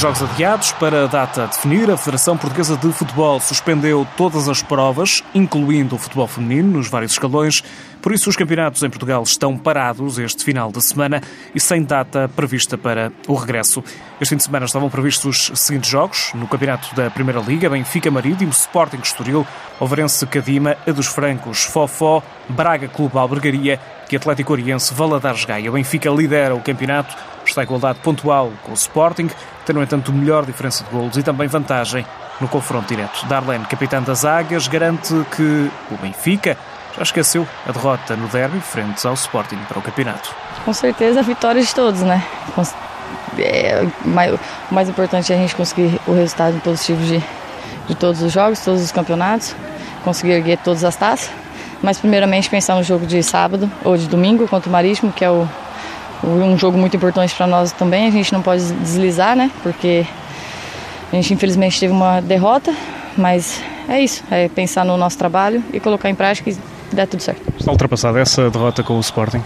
jogos adiados para a data definir, a Federação Portuguesa de Futebol suspendeu todas as provas, incluindo o futebol feminino, nos vários escalões. Por isso, os campeonatos em Portugal estão parados este final de semana e sem data prevista para o regresso. Este fim de semana estavam previstos os seguintes jogos: no Campeonato da Primeira Liga, Benfica Marítimo, Sporting Estoril, Overense Cadima, A dos Francos, Fofó, Braga Clube Albergaria e Atlético Oriense Valadares Gaia. Benfica lidera o campeonato, está igualdade pontual com o Sporting, tem, no entanto, melhor diferença de golos e também vantagem no confronto direto. Darlene, capitã das Águias, garante que o Benfica já esqueceu a derrota no derby frente ao Sporting para o campeonato. Com certeza a vitória de todos, né? É, o mais importante é a gente conseguir o resultado positivo de, de todos os jogos, todos os campeonatos, conseguir erguer todas as taças. Mas primeiramente pensar no jogo de sábado ou de domingo contra o Marítimo, que é o, um jogo muito importante para nós também. A gente não pode deslizar, né? Porque a gente infelizmente teve uma derrota, mas é isso, é pensar no nosso trabalho e colocar em prática e dar tudo certo. Está ultrapassada essa derrota com o Sporting?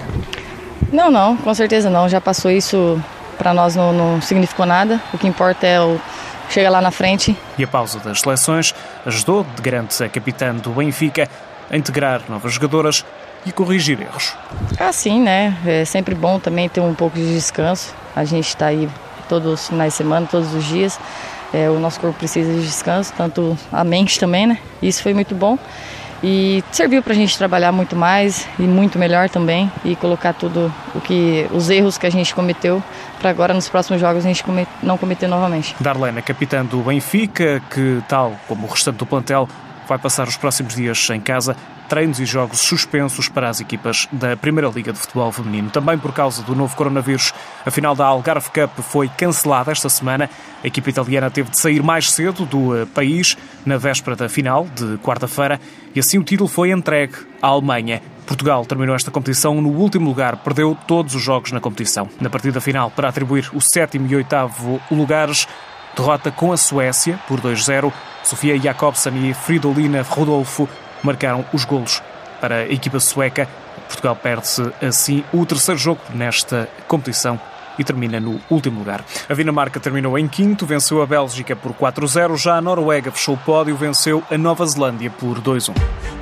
Não, não, com certeza não. Já passou isso, para nós não, não significou nada. O que importa é o chega lá na frente. E a pausa das seleções ajudou, de garante a capitã do Benfica, a integrar novas jogadoras e corrigir erros. Ah, sim, né? É sempre bom também ter um pouco de descanso. A gente está aí todos os finais de semana, todos os dias. É, o nosso corpo precisa de descanso, tanto a mente também, né? Isso foi muito bom e serviu para a gente trabalhar muito mais e muito melhor também e colocar tudo o que os erros que a gente cometeu para agora nos próximos jogos a gente não cometer novamente. Darlene, capitã do Benfica, que tal como o restante do plantel vai passar os próximos dias em casa treinos e jogos suspensos para as equipas da Primeira Liga de Futebol Feminino. Também por causa do novo coronavírus, a final da Algarve Cup foi cancelada esta semana. A equipa italiana teve de sair mais cedo do eh, país na véspera da final, de quarta-feira, e assim o título foi entregue à Alemanha. Portugal terminou esta competição no último lugar, perdeu todos os jogos na competição. Na partida final, para atribuir o sétimo e oitavo lugares, derrota com a Suécia por 2-0. Sofia Jakobsen e Fridolina Rodolfo marcaram os golos para a equipa sueca. Portugal perde-se assim o terceiro jogo nesta competição e termina no último lugar. A Dinamarca terminou em quinto, venceu a Bélgica por 4-0, já a Noruega fechou o pódio, venceu a Nova Zelândia por 2-1.